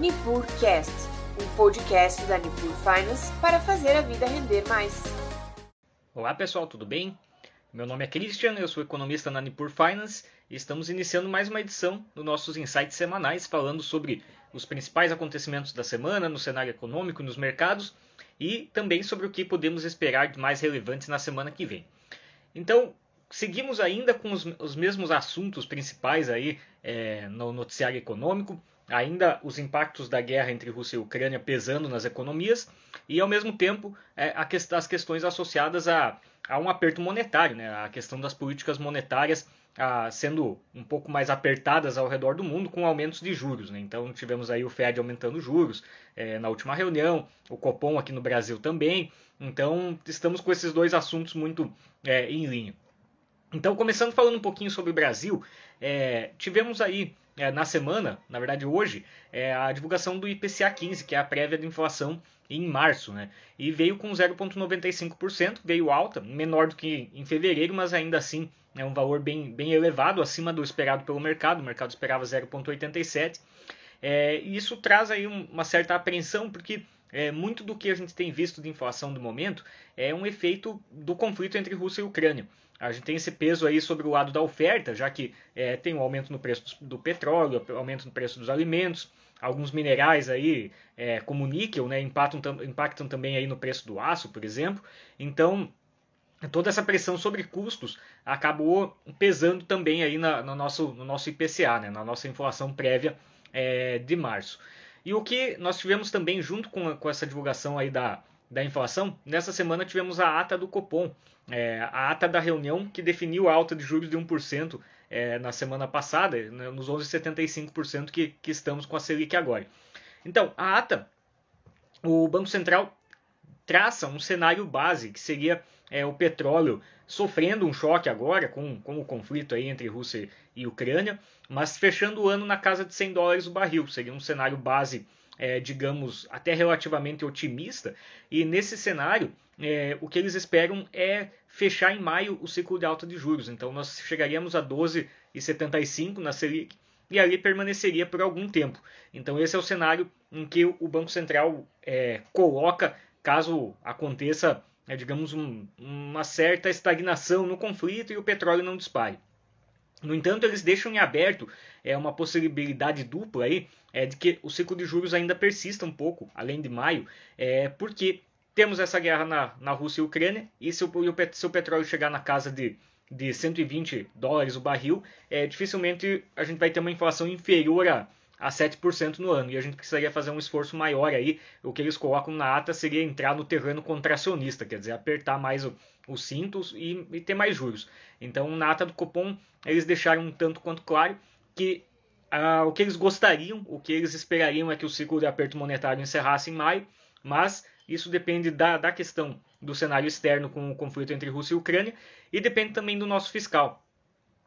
NipurCast, um podcast da Nipur Finance para fazer a vida render mais. Olá pessoal, tudo bem? Meu nome é Christian, eu sou economista na Nipur Finance e estamos iniciando mais uma edição dos nossos insights semanais falando sobre os principais acontecimentos da semana no cenário econômico, nos mercados e também sobre o que podemos esperar de mais relevante na semana que vem. Então, seguimos ainda com os, os mesmos assuntos principais aí é, no noticiário econômico ainda os impactos da guerra entre Rússia e Ucrânia pesando nas economias e, ao mesmo tempo, é, as questões associadas a, a, um aperto monetário, né? a questão das políticas monetárias a, sendo um pouco mais apertadas ao redor do mundo com aumentos de juros. Né? Então, tivemos aí o Fed aumentando juros é, na última reunião, o Copom aqui no Brasil também. Então, estamos com esses dois assuntos muito é, em linha. Então, começando falando um pouquinho sobre o Brasil, é, tivemos aí é, na semana, na verdade hoje, é a divulgação do IPCA 15, que é a prévia de inflação em março, né? E veio com 0,95%, veio alta, menor do que em fevereiro, mas ainda assim é um valor bem, bem elevado, acima do esperado pelo mercado. O mercado esperava 0,87%. É, e isso traz aí uma certa apreensão, porque é, muito do que a gente tem visto de inflação do momento é um efeito do conflito entre Rússia e Ucrânia. A gente tem esse peso aí sobre o lado da oferta, já que é, tem um aumento no preço do petróleo, aumento no preço dos alimentos, alguns minerais aí, é, como níquel, né, impactam, impactam também aí no preço do aço, por exemplo. Então, toda essa pressão sobre custos acabou pesando também aí na, no, nosso, no nosso IPCA, né, na nossa inflação prévia é, de março. E o que nós tivemos também junto com, com essa divulgação aí da, da inflação, nessa semana tivemos a ata do Copom, é, a ata da reunião que definiu a alta de juros de 1% é, na semana passada, né, nos 11,75% que, que estamos com a Selic agora. Então, a ata, o Banco Central traça um cenário base, que seria é, o petróleo sofrendo um choque agora com, com o conflito aí entre Rússia e Ucrânia, mas fechando o ano na casa de 100 dólares o barril. Seria um cenário base é, digamos, até relativamente otimista. E nesse cenário, é, o que eles esperam é fechar em maio o ciclo de alta de juros. Então nós chegaríamos a 12,75 na Selic e ali permaneceria por algum tempo. Então esse é o cenário em que o Banco Central é, coloca caso aconteça, é, digamos, um, uma certa estagnação no conflito e o petróleo não dispare. No entanto, eles deixam em aberto é, uma possibilidade dupla aí, é, de que o ciclo de juros ainda persista um pouco, além de maio, é, porque temos essa guerra na, na Rússia e Ucrânia, e se o, se o petróleo chegar na casa de, de 120 dólares o barril, é, dificilmente a gente vai ter uma inflação inferior a, a 7% no ano. E a gente precisaria fazer um esforço maior aí. O que eles colocam na ata seria entrar no terreno contracionista, quer dizer, apertar mais o, os cintos e, e, ter mais juros. Então, na ata do Copom, eles deixaram um tanto quanto claro que ah, o que eles gostariam, o que eles esperariam é que o ciclo de aperto monetário encerrasse em maio, mas isso depende da, da questão do cenário externo com o conflito entre Rússia e Ucrânia e depende também do nosso fiscal.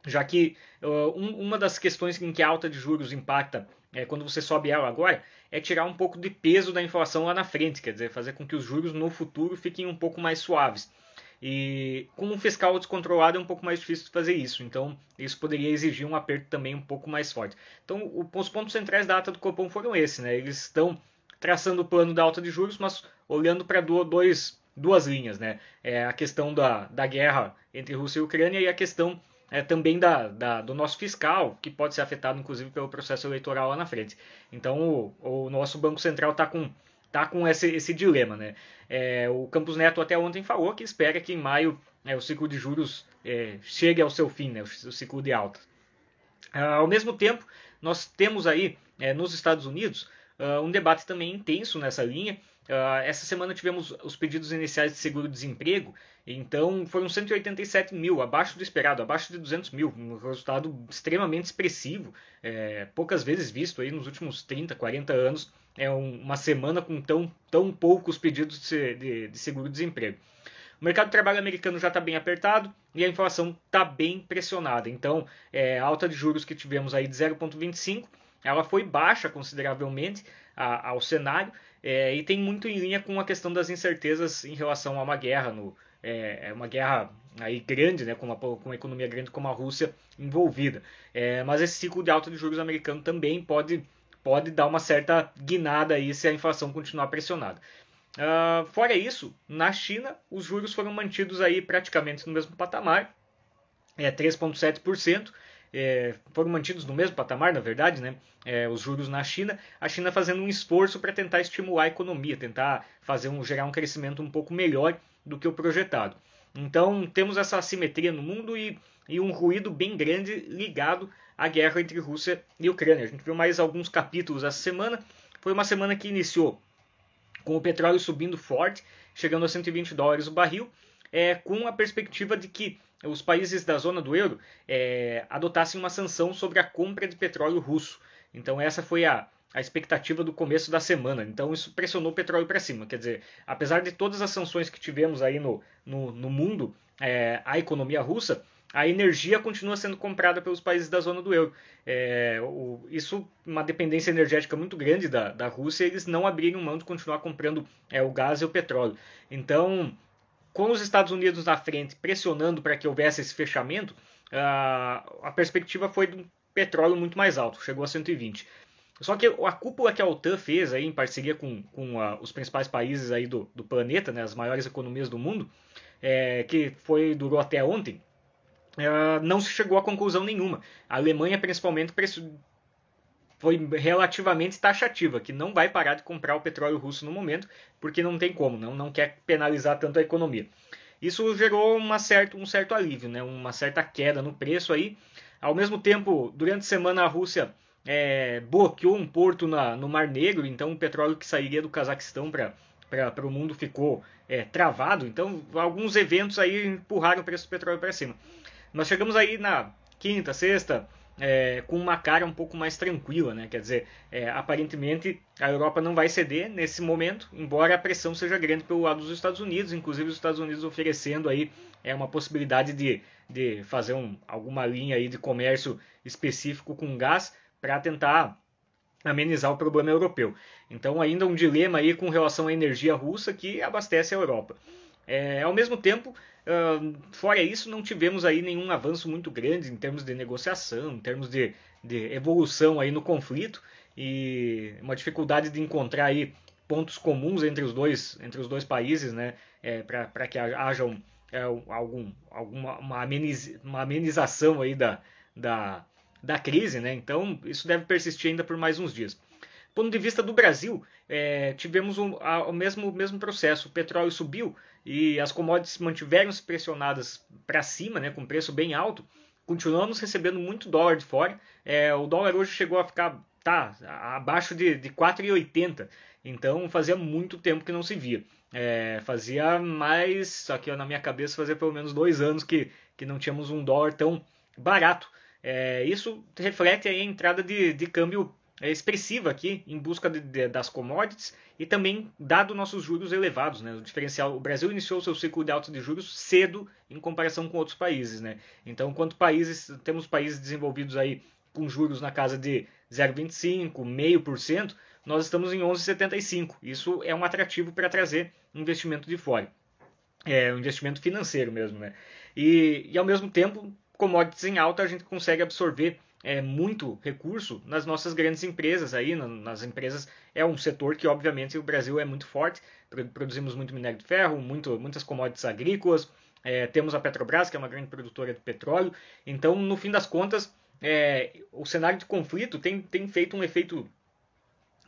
Já que uh, um, uma das questões em que a alta de juros impacta é, quando você sobe ela agora, é tirar um pouco de peso da inflação lá na frente, quer dizer, fazer com que os juros no futuro fiquem um pouco mais suaves. E com um fiscal descontrolado é um pouco mais difícil de fazer isso, então isso poderia exigir um aperto também um pouco mais forte. Então os pontos centrais da ata do Copom foram esses, né? Eles estão traçando o plano da alta de juros, mas olhando para dois, duas linhas, né? É a questão da, da guerra entre Rússia e Ucrânia e a questão é, também da, da, do nosso fiscal, que pode ser afetado inclusive pelo processo eleitoral lá na frente. Então o, o nosso Banco Central está com, tá com esse, esse dilema. Né? É, o Campos Neto até ontem falou que espera que em maio é, o ciclo de juros é, chegue ao seu fim, né, o, o ciclo de alta. Ah, ao mesmo tempo, nós temos aí é, nos Estados Unidos ah, um debate também intenso nessa linha. Uh, essa semana tivemos os pedidos iniciais de seguro-desemprego, então foram 187 mil, abaixo do esperado, abaixo de 200 mil, um resultado extremamente expressivo, é, poucas vezes visto aí nos últimos 30, 40 anos, é um, uma semana com tão, tão poucos pedidos de, de, de seguro-desemprego. O mercado de trabalho americano já está bem apertado e a inflação está bem pressionada, então é, a alta de juros que tivemos aí de 0,25 ela foi baixa consideravelmente a, ao cenário é, e tem muito em linha com a questão das incertezas em relação a uma guerra, no, é, é uma guerra aí grande, né, com, uma, com uma economia grande como a Rússia envolvida. É, mas esse ciclo de alta de juros americano também pode, pode dar uma certa guinada aí se a inflação continuar pressionada. Uh, fora isso, na China, os juros foram mantidos aí praticamente no mesmo patamar, é 3,7%. É, foram mantidos no mesmo patamar, na verdade, né? É, os juros na China, a China fazendo um esforço para tentar estimular a economia, tentar fazer um, gerar um crescimento um pouco melhor do que o projetado. Então temos essa assimetria no mundo e, e um ruído bem grande ligado à guerra entre Rússia e Ucrânia. A gente viu mais alguns capítulos essa semana. Foi uma semana que iniciou com o petróleo subindo forte, chegando a 120 dólares o barril, é, com a perspectiva de que os países da zona do euro é, adotassem uma sanção sobre a compra de petróleo russo. Então essa foi a, a expectativa do começo da semana. Então isso pressionou o petróleo para cima. Quer dizer, apesar de todas as sanções que tivemos aí no, no, no mundo, é, a economia russa, a energia continua sendo comprada pelos países da zona do euro. É, o, isso, uma dependência energética muito grande da, da Rússia, eles não abriram mão de continuar comprando é, o gás e o petróleo. Então, com os Estados Unidos na frente pressionando para que houvesse esse fechamento, a, a perspectiva foi de um petróleo muito mais alto, chegou a 120. Só que a cúpula que a OTAN fez aí, em parceria com, com a, os principais países aí do, do planeta, né, as maiores economias do mundo, é, que foi durou até ontem, uh, não se chegou a conclusão nenhuma. A Alemanha, principalmente, foi relativamente taxativa, que não vai parar de comprar o petróleo russo no momento, porque não tem como, não, não quer penalizar tanto a economia. Isso gerou uma certo, um certo alívio, né, uma certa queda no preço aí. Ao mesmo tempo, durante a semana a Rússia é, bloqueou um porto na, no Mar Negro, então o petróleo que sairia do Cazaquistão para o mundo ficou é, travado. Então, alguns eventos aí empurraram o preço do petróleo para cima. Nós chegamos aí na quinta, sexta, é, com uma cara um pouco mais tranquila, né? Quer dizer, é, aparentemente a Europa não vai ceder nesse momento, embora a pressão seja grande pelo lado dos Estados Unidos, inclusive os Estados Unidos oferecendo aí é uma possibilidade de, de fazer um, alguma linha aí de comércio específico com gás para tentar amenizar o problema europeu. Então ainda um dilema aí com relação à energia russa que abastece a Europa. É, ao mesmo tempo, Uh, fora isso, não tivemos aí nenhum avanço muito grande em termos de negociação, em termos de, de evolução aí no conflito e uma dificuldade de encontrar aí pontos comuns entre os dois, entre os dois países, né, é, para que haja um, é, algum, alguma uma, ameniz, uma amenização aí da, da, da crise, né? Então isso deve persistir ainda por mais uns dias. Do ponto de vista do Brasil, é, tivemos um, a, o mesmo, mesmo processo. O petróleo subiu e as commodities mantiveram-se pressionadas para cima, né, com preço bem alto. Continuamos recebendo muito dólar de fora. É, o dólar hoje chegou a ficar tá, abaixo de, de 4,80. Então fazia muito tempo que não se via. É, fazia mais, aqui ó, na minha cabeça, fazia pelo menos dois anos que, que não tínhamos um dólar tão barato. É, isso reflete a entrada de, de câmbio expressiva aqui em busca de, de, das commodities e também dado nossos juros elevados, né? O diferencial, o Brasil iniciou seu ciclo de alta de juros cedo em comparação com outros países, né? Então, quanto países temos países desenvolvidos aí com juros na casa de 0,25, meio por cento, nós estamos em 11,75. Isso é um atrativo para trazer investimento de fora. É um investimento financeiro mesmo, né? E, e ao mesmo tempo, commodities em alta a gente consegue absorver é, muito recurso nas nossas grandes empresas aí, nas empresas é um setor que obviamente o Brasil é muito forte, produzimos muito minério de ferro, muito, muitas commodities agrícolas, é, temos a Petrobras que é uma grande produtora de petróleo, então no fim das contas é, o cenário de conflito tem, tem feito um efeito,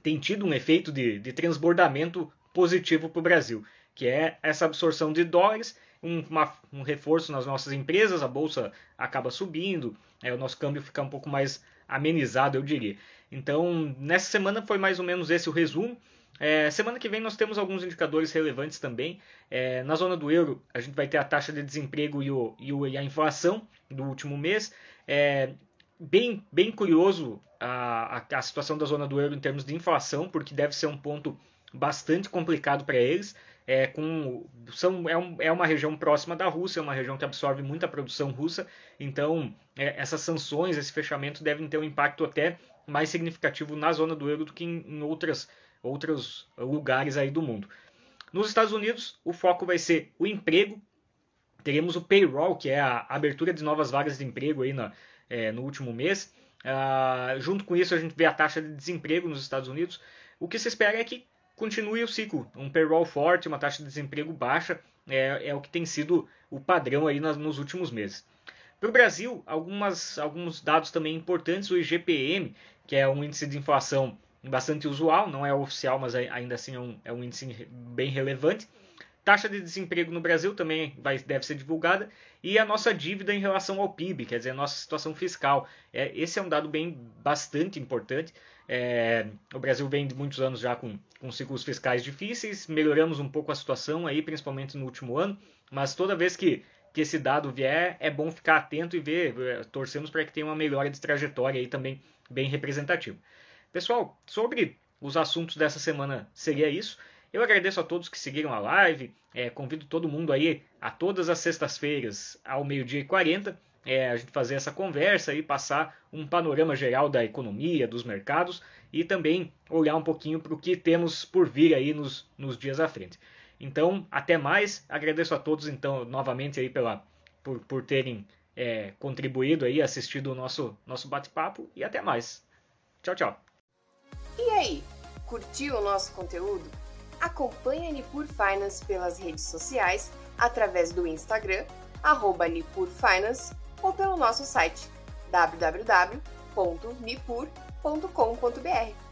tem tido um efeito de, de transbordamento positivo para o Brasil, que é essa absorção de dólares um, uma, um reforço nas nossas empresas, a bolsa acaba subindo, é, o nosso câmbio fica um pouco mais amenizado, eu diria. Então, nessa semana foi mais ou menos esse o resumo. É, semana que vem nós temos alguns indicadores relevantes também. É, na zona do euro, a gente vai ter a taxa de desemprego e, o, e, o, e a inflação do último mês. É, bem, bem curioso a, a, a, situação da zona do euro em termos de inflação, porque deve ser um ponto bastante complicado para eles é, com, são, é, um, é, uma região próxima da Rússia, é uma região que absorve muita produção russa, então é, essas sanções, esse fechamento devem ter um impacto até mais significativo na zona do euro do que em, em outras, outros lugares aí do mundo. Nos Estados Unidos, o foco vai ser o emprego, teremos o payroll, que é a abertura de novas vagas de emprego aí na, é, no último mês, Uh, junto com isso, a gente vê a taxa de desemprego nos Estados Unidos. O que se espera é que continue o ciclo. Um payroll forte, uma taxa de desemprego baixa, é, é o que tem sido o padrão aí nas, nos últimos meses. Para o Brasil, algumas, alguns dados também importantes. O IGPM, que é um índice de inflação bastante usual, não é oficial, mas ainda assim é um, é um índice bem relevante. Taxa de desemprego no Brasil também vai, deve ser divulgada e a nossa dívida em relação ao PIB, quer dizer, a nossa situação fiscal. É, esse é um dado bem bastante importante. É, o Brasil vem de muitos anos já com, com ciclos fiscais difíceis, melhoramos um pouco a situação aí, principalmente no último ano, mas toda vez que, que esse dado vier, é bom ficar atento e ver, é, torcemos para que tenha uma melhora de trajetória aí também bem representativa. Pessoal, sobre os assuntos dessa semana seria isso. Eu agradeço a todos que seguiram a live, é, convido todo mundo aí a todas as sextas-feiras ao meio-dia e 40 é, a gente fazer essa conversa e passar um panorama geral da economia, dos mercados e também olhar um pouquinho para o que temos por vir aí nos, nos dias à frente. Então, até mais. Agradeço a todos então novamente aí pela por, por terem é, contribuído aí, assistido o nosso nosso bate-papo e até mais. Tchau, tchau. E aí, curtiu o nosso conteúdo? Acompanhe a Nipur Finance pelas redes sociais, através do Instagram, arroba Nipur Finance, ou pelo nosso site www.nipur.com.br.